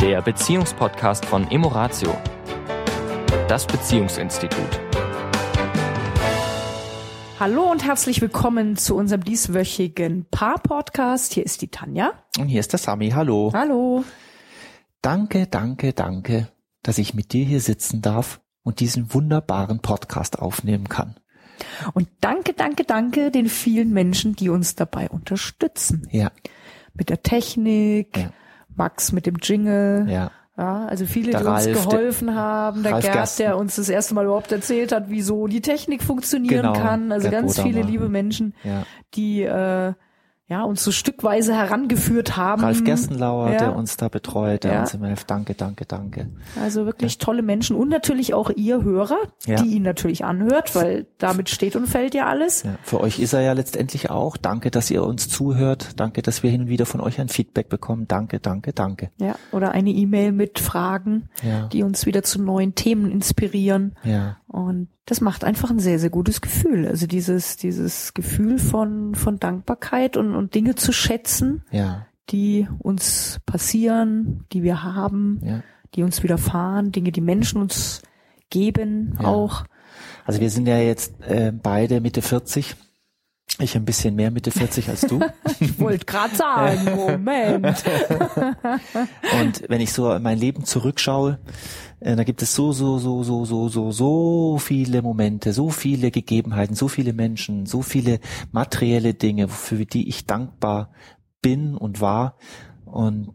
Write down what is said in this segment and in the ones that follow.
der Beziehungspodcast von Emoratio, das Beziehungsinstitut. Hallo und herzlich willkommen zu unserem dieswöchigen Paar-Podcast. Hier ist die Tanja. Und hier ist der Sami. Hallo. Hallo. Danke, danke, danke, dass ich mit dir hier sitzen darf und diesen wunderbaren Podcast aufnehmen kann. Und danke, danke, danke den vielen Menschen, die uns dabei unterstützen. Ja. Mit der Technik, Ja. Max mit dem Jingle. Ja. Ja, also viele, Der die uns Ralf, geholfen haben. Der Ralf Gerd, Gersten. der uns das erste Mal überhaupt erzählt hat, wieso die Technik funktionieren Genau, kann. Also Gerd ganz viele Bodamer. liebe Menschen, Ja. die äh, ja uns so stückweise herangeführt haben. Ralf Gerstenlauer, Ja. der uns da betreut, der Ja. uns immer hilft. Danke, danke, danke. Also wirklich tolle Menschen und natürlich auch ihr Hörer, Ja. die ihn natürlich anhört, weil damit steht und fällt ja alles. Ja. Für euch ist er ja letztendlich auch. Danke, dass ihr uns zuhört. Danke, dass wir hin und wieder von euch ein Feedback bekommen. Danke, danke, danke. Ja, oder eine E-Mail mit Fragen, Ja. die uns wieder zu neuen Themen inspirieren. Ja. Und das macht einfach ein sehr, sehr gutes Gefühl. Also dieses, dieses Gefühl von, von Dankbarkeit und, und Dinge zu schätzen, Ja. die uns passieren, die wir haben, Ja. die uns widerfahren, Dinge, die Menschen uns geben Ja. auch. Also wir sind ja jetzt äh, beide Mitte 40. Ich ein bisschen mehr Mitte 40 als du. Ich wollte gerade sagen, Moment. Und wenn ich so in mein Leben zurückschaue, äh, da gibt es so, so, so, so, so, so, so viele Momente, so viele Gegebenheiten, so viele Menschen, so viele materielle Dinge, für die ich dankbar bin und war. Und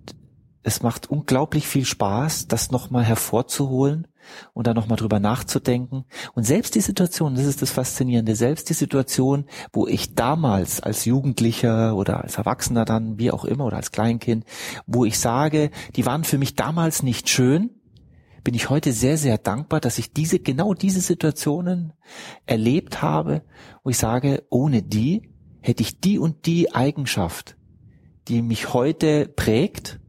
es macht unglaublich viel Spaß, das nochmal hervorzuholen und da nochmal drüber nachzudenken. Und selbst die Situation, das ist das Faszinierende, selbst die Situation, wo ich damals als Jugendlicher oder als Erwachsener dann, wie auch immer, oder als Kleinkind, wo ich sage, die waren für mich damals nicht schön, bin ich heute sehr, sehr dankbar, dass ich diese, genau diese Situationen erlebt habe, wo ich sage, ohne die hätte ich die und die Eigenschaft, die mich heute prägt,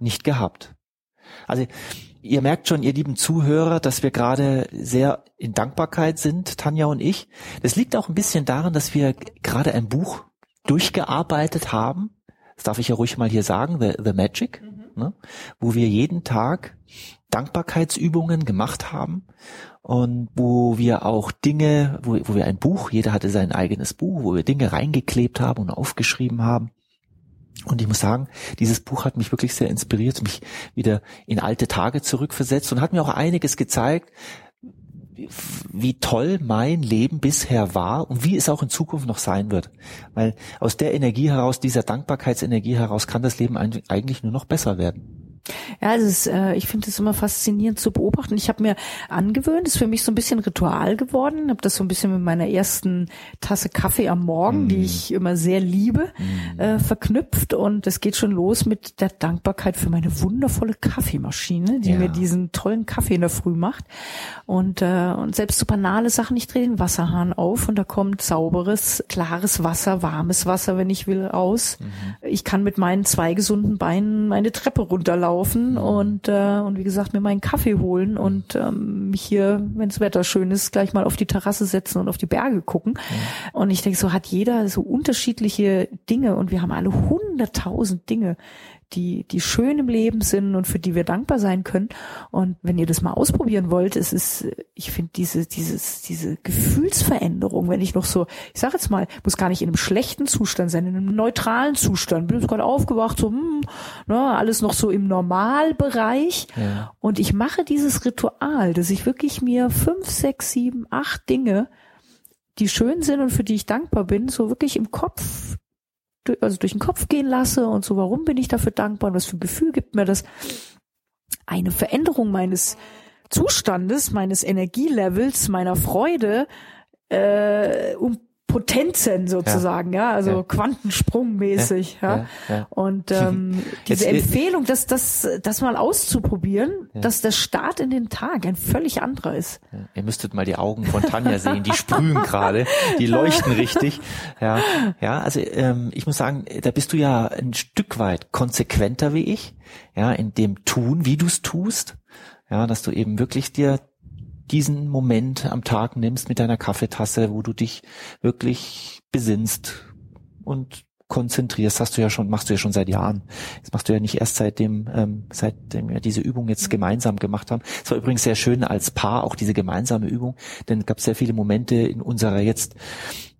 nicht gehabt. Also ihr merkt schon, ihr lieben Zuhörer, dass wir gerade sehr in Dankbarkeit sind, Tanja und ich. Das liegt auch ein bisschen daran, dass wir gerade ein Buch durchgearbeitet haben. Das darf ich ja ruhig mal hier sagen, The, The Magic, ne? wo wir jeden Tag Dankbarkeitsübungen gemacht haben und wo wir auch Dinge, wo, wo wir ein Buch, jeder hatte sein eigenes Buch, wo wir Dinge reingeklebt haben und aufgeschrieben haben. Und ich muss sagen, dieses Buch hat mich wirklich sehr inspiriert, mich wieder in alte Tage zurückversetzt und hat mir auch einiges gezeigt, wie toll mein Leben bisher war und wie es auch in Zukunft noch sein wird. Weil aus der Energie heraus, dieser Dankbarkeitsenergie heraus, kann das Leben eigentlich nur noch besser werden. Ja, es ist, äh, ich finde es immer faszinierend zu beobachten. Ich habe mir angewöhnt, ist für mich so ein bisschen Ritual geworden. Habe das so ein bisschen mit meiner ersten Tasse Kaffee am Morgen, die ich immer sehr liebe, äh, verknüpft. Und es geht schon los mit der Dankbarkeit für meine wundervolle Kaffeemaschine, die Ja. mir diesen tollen Kaffee in der Früh macht. Und, äh, und selbst so banale Sachen, ich drehe den Wasserhahn auf und da kommt sauberes, klares Wasser, warmes Wasser, wenn ich will, raus. Ich kann mit meinen zwei gesunden Beinen meine Treppe runterlaufen und, äh, und wie gesagt, mir meinen Kaffee holen und ähm, mich hier, wenn das Wetter schön ist, gleich mal auf die Terrasse setzen und auf die Berge gucken. Und ich denke, so hat jeder so unterschiedliche Dinge und wir haben alle hunderttausend Dinge, die, die schön im Leben sind und für die wir dankbar sein können. Und wenn ihr das mal ausprobieren wollt, es ist, ich finde diese, dieses, diese Gefühlsveränderung, wenn ich noch so, ich sage jetzt mal, muss gar nicht in einem schlechten Zustand sein, in einem neutralen Zustand, bin jetzt gerade aufgewacht, so, hm, ne, alles noch so im Normalbereich. Ja. Und ich mache dieses Ritual, dass ich wirklich mir fünf, sechs, sieben, acht Dinge, die schön sind und für die ich dankbar bin, so wirklich im Kopf also durch den Kopf gehen lasse und so, warum bin ich dafür dankbar und was für ein Gefühl gibt mir das? Eine Veränderung meines Zustandes, meines Energielevels, meiner Freude, äh, um Potenzen sozusagen, ja, also Ja. Quantensprungmäßig, ja. Ja, ja. Und ähm, diese Jetzt, äh, Empfehlung, das, das, das mal auszuprobieren, Ja. dass der Start in den Tag ein völlig anderer ist. Ja, Ihr müsstet mal die Augen von Tanja sehen, die sprühen gerade, die leuchten richtig. Ja, ja, also ähm, ich muss sagen, da bist du ja ein Stück weit konsequenter wie ich, ja, in dem Tun, wie du es tust, ja, dass du eben wirklich dir diesen Moment am Tag nimmst mit deiner Kaffeetasse, wo du dich wirklich besinnst und konzentrierst, hast du ja schon, machst du ja schon seit Jahren. Das machst du ja nicht erst seitdem, ähm, seitdem wir diese Übung jetzt gemeinsam gemacht haben. Es war übrigens sehr schön als Paar, auch diese gemeinsame Übung, denn es gab sehr viele Momente in unserer jetzt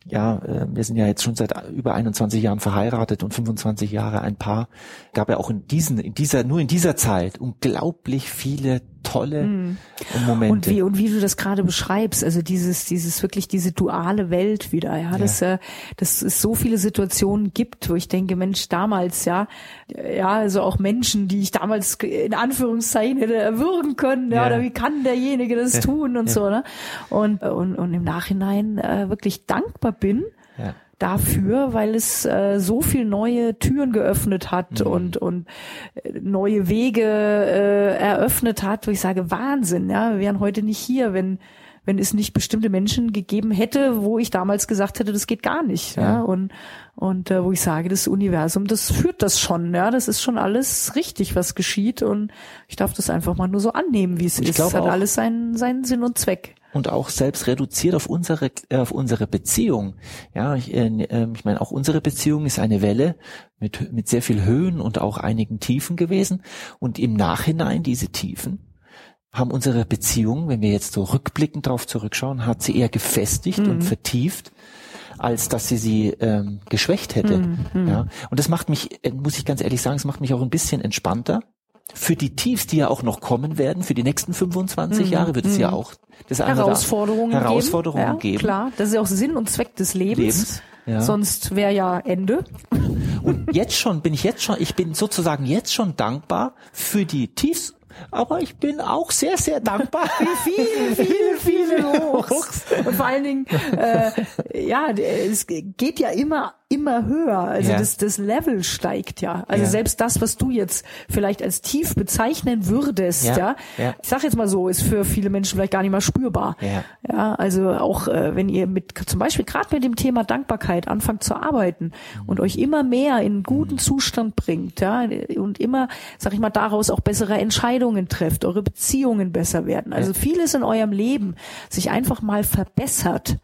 ja, äh, wir sind ja jetzt schon seit über 21 Jahren verheiratet und 25 Jahre ein Paar. Gab ja auch in diesen, in dieser, nur in dieser Zeit unglaublich viele tolle mm. Momente. Und wie, und wie du das gerade beschreibst, also dieses, dieses wirklich diese duale Welt wieder, ja, ja. dass, äh, dass es so viele Situationen gibt, wo ich denke, Mensch, damals, ja, ja, also auch Menschen, die ich damals in Anführungszeichen hätte erwürgen können, ja, ja. oder wie kann derjenige das ja. tun und so, ne? Und, und, und im Nachhinein äh, wirklich dankbar bin, ja dafür, weil es äh, so viel neue Türen geöffnet hat mhm. und und äh, neue Wege äh, eröffnet hat, wo ich sage Wahnsinn, ja, wir wären heute nicht hier, wenn wenn es nicht bestimmte Menschen gegeben hätte, wo ich damals gesagt hätte, das geht gar nicht, ja, ja? und und äh, wo ich sage, das Universum, das führt das schon, ja, das ist schon alles richtig, was geschieht und ich darf das einfach mal nur so annehmen, wie es ist. Es hat alles seinen seinen Sinn und Zweck und auch selbst reduziert auf unsere äh, auf unsere Beziehung. Ja, ich, äh, ähm, ich meine, auch unsere Beziehung ist eine Welle mit mit sehr viel Höhen und auch einigen Tiefen gewesen und im Nachhinein diese Tiefen haben unsere Beziehung, wenn wir jetzt so rückblickend darauf zurückschauen, hat sie eher gefestigt mhm. und vertieft als dass sie sie ähm, geschwächt hätte. Mhm. Ja, und das macht mich, äh, muss ich ganz ehrlich sagen, es macht mich auch ein bisschen entspannter, für die Tiefs, die ja auch noch kommen werden, für die nächsten 25 mhm. Jahre wird es ja mhm. auch das Herausforderungen, Herausforderungen geben. geben. Ja, klar, das ist ja auch Sinn und Zweck des Lebens. Lebens ja. Sonst wäre ja Ende. Und jetzt schon bin ich jetzt schon, ich bin sozusagen jetzt schon dankbar für die Tiefs aber ich bin auch sehr, sehr dankbar. Wie viele, viele, viele Hochs. Und vor allen Dingen, äh, ja, es geht ja immer immer höher. Also ja. das, das Level steigt ja. Also ja. selbst das, was du jetzt vielleicht als tief bezeichnen würdest, ja, ja, ja. ich sag jetzt mal so, ist für viele Menschen vielleicht gar nicht mal spürbar. Ja, ja also auch äh, wenn ihr mit zum Beispiel gerade mit dem Thema Dankbarkeit anfangt zu arbeiten mhm. und euch immer mehr in einen guten mhm. Zustand bringt, ja, und immer, sag ich mal, daraus auch bessere Entscheidungen trefft, eure Beziehungen besser werden. Also vieles in eurem Leben sich einfach mal verbessert,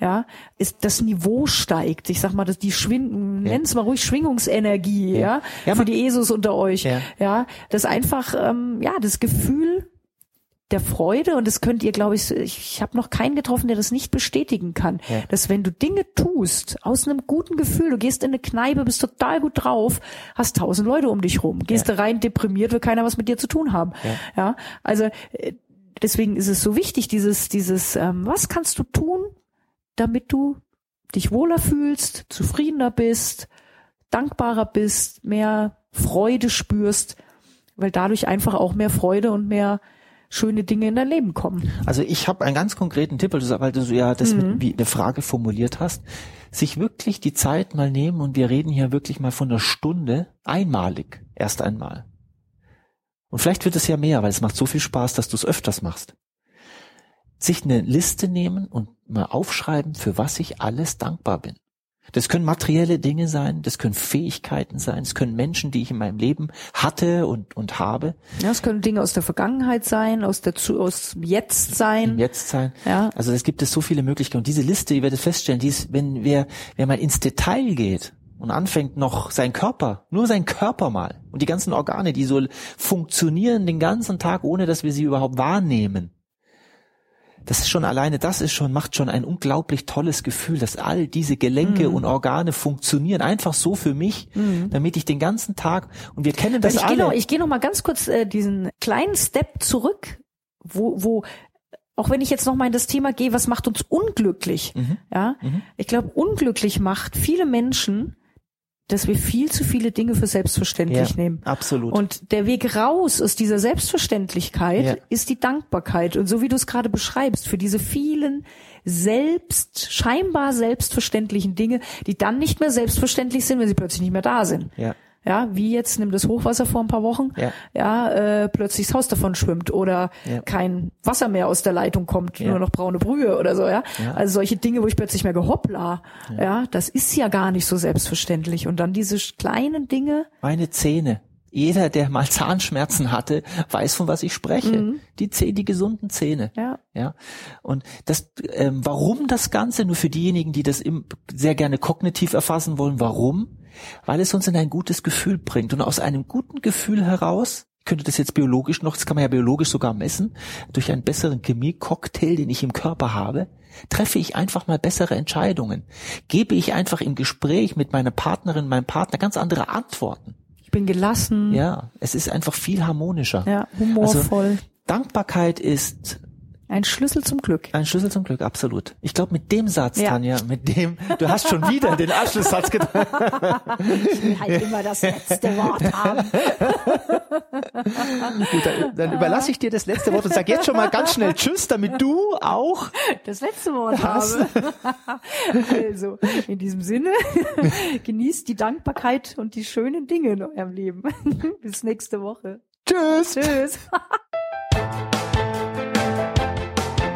ja, ist das Niveau steigt. Ich sag mal, dass die die Schwing, ja. nenn's mal ruhig Schwingungsenergie, ja, ja, ja für die ESOs unter euch, ja, ja das einfach, ähm, ja, das Gefühl der Freude und das könnt ihr, glaube ich, ich, ich habe noch keinen getroffen, der das nicht bestätigen kann, ja. dass wenn du Dinge tust aus einem guten Gefühl, du gehst in eine Kneipe, bist total gut drauf, hast tausend Leute um dich rum, gehst ja. rein deprimiert, will keiner was mit dir zu tun haben, ja, ja also äh, deswegen ist es so wichtig, dieses dieses ähm, was kannst du tun, damit du dich wohler fühlst, zufriedener bist, dankbarer bist, mehr Freude spürst, weil dadurch einfach auch mehr Freude und mehr schöne Dinge in dein Leben kommen. Also ich habe einen ganz konkreten Tipp, weil du ja das mhm. mit, wie eine Frage formuliert hast, sich wirklich die Zeit mal nehmen und wir reden hier wirklich mal von einer Stunde einmalig, erst einmal. Und vielleicht wird es ja mehr, weil es macht so viel Spaß, dass du es öfters machst sich eine Liste nehmen und mal aufschreiben, für was ich alles dankbar bin. Das können materielle Dinge sein, das können Fähigkeiten sein, es können Menschen, die ich in meinem Leben hatte und, und habe. Ja, es können Dinge aus der Vergangenheit sein, aus der aus Jetzt sein. Jetzt sein. Ja. Also es gibt es so viele Möglichkeiten. Und diese Liste, ihr werdet feststellen, die ist, wenn wer, wer mal ins Detail geht und anfängt noch sein Körper, nur sein Körper mal und die ganzen Organe, die so funktionieren den ganzen Tag, ohne dass wir sie überhaupt wahrnehmen das ist schon alleine, das ist schon, macht schon ein unglaublich tolles Gefühl, dass all diese Gelenke mhm. und Organe funktionieren einfach so für mich, mhm. damit ich den ganzen Tag, und wir kennen das ich alle. Geh noch, ich gehe noch mal ganz kurz äh, diesen kleinen Step zurück, wo, wo auch wenn ich jetzt noch mal in das Thema gehe, was macht uns unglücklich? Mhm. Ja, mhm. ich glaube, unglücklich macht viele Menschen, dass wir viel zu viele Dinge für selbstverständlich ja, nehmen. Absolut. Und der Weg raus aus dieser Selbstverständlichkeit ja. ist die Dankbarkeit. Und so wie du es gerade beschreibst, für diese vielen selbst, scheinbar selbstverständlichen Dinge, die dann nicht mehr selbstverständlich sind, wenn sie plötzlich nicht mehr da sind. Ja ja, wie jetzt nimmt das Hochwasser vor ein paar Wochen, ja, ja äh, plötzlich das Haus davon schwimmt oder ja. kein Wasser mehr aus der Leitung kommt, ja. nur noch braune Brühe oder so, ja? Also solche Dinge, wo ich plötzlich merke, hoppla, ja. ja, das ist ja gar nicht so selbstverständlich. Und dann diese kleinen Dinge. Meine Zähne. Jeder, der mal Zahnschmerzen hatte, weiß, von was ich spreche. Mhm. Die Zähne, die gesunden Zähne. Ja. Ja. Und das, ähm, warum das Ganze? Nur für diejenigen, die das im, sehr gerne kognitiv erfassen wollen. Warum? Weil es uns in ein gutes Gefühl bringt. Und aus einem guten Gefühl heraus könnte das jetzt biologisch noch, das kann man ja biologisch sogar messen, durch einen besseren Chemie-Cocktail, den ich im Körper habe, treffe ich einfach mal bessere Entscheidungen. Gebe ich einfach im Gespräch mit meiner Partnerin, meinem Partner ganz andere Antworten. Ich bin gelassen. Ja, es ist einfach viel harmonischer. Ja, humorvoll. Also, Dankbarkeit ist ein Schlüssel zum Glück. Ein Schlüssel zum Glück, absolut. Ich glaube, mit dem Satz, ja. Tanja, mit dem, du hast schon wieder den Abschlusssatz getan. ich will halt immer das letzte Wort haben. Gut, dann, dann überlasse ich dir das letzte Wort und sag jetzt schon mal ganz schnell Tschüss, damit du auch das letzte Wort hast. habe. also, in diesem Sinne, genießt die Dankbarkeit und die schönen Dinge in eurem Leben. Bis nächste Woche. Tschüss. Tschüss.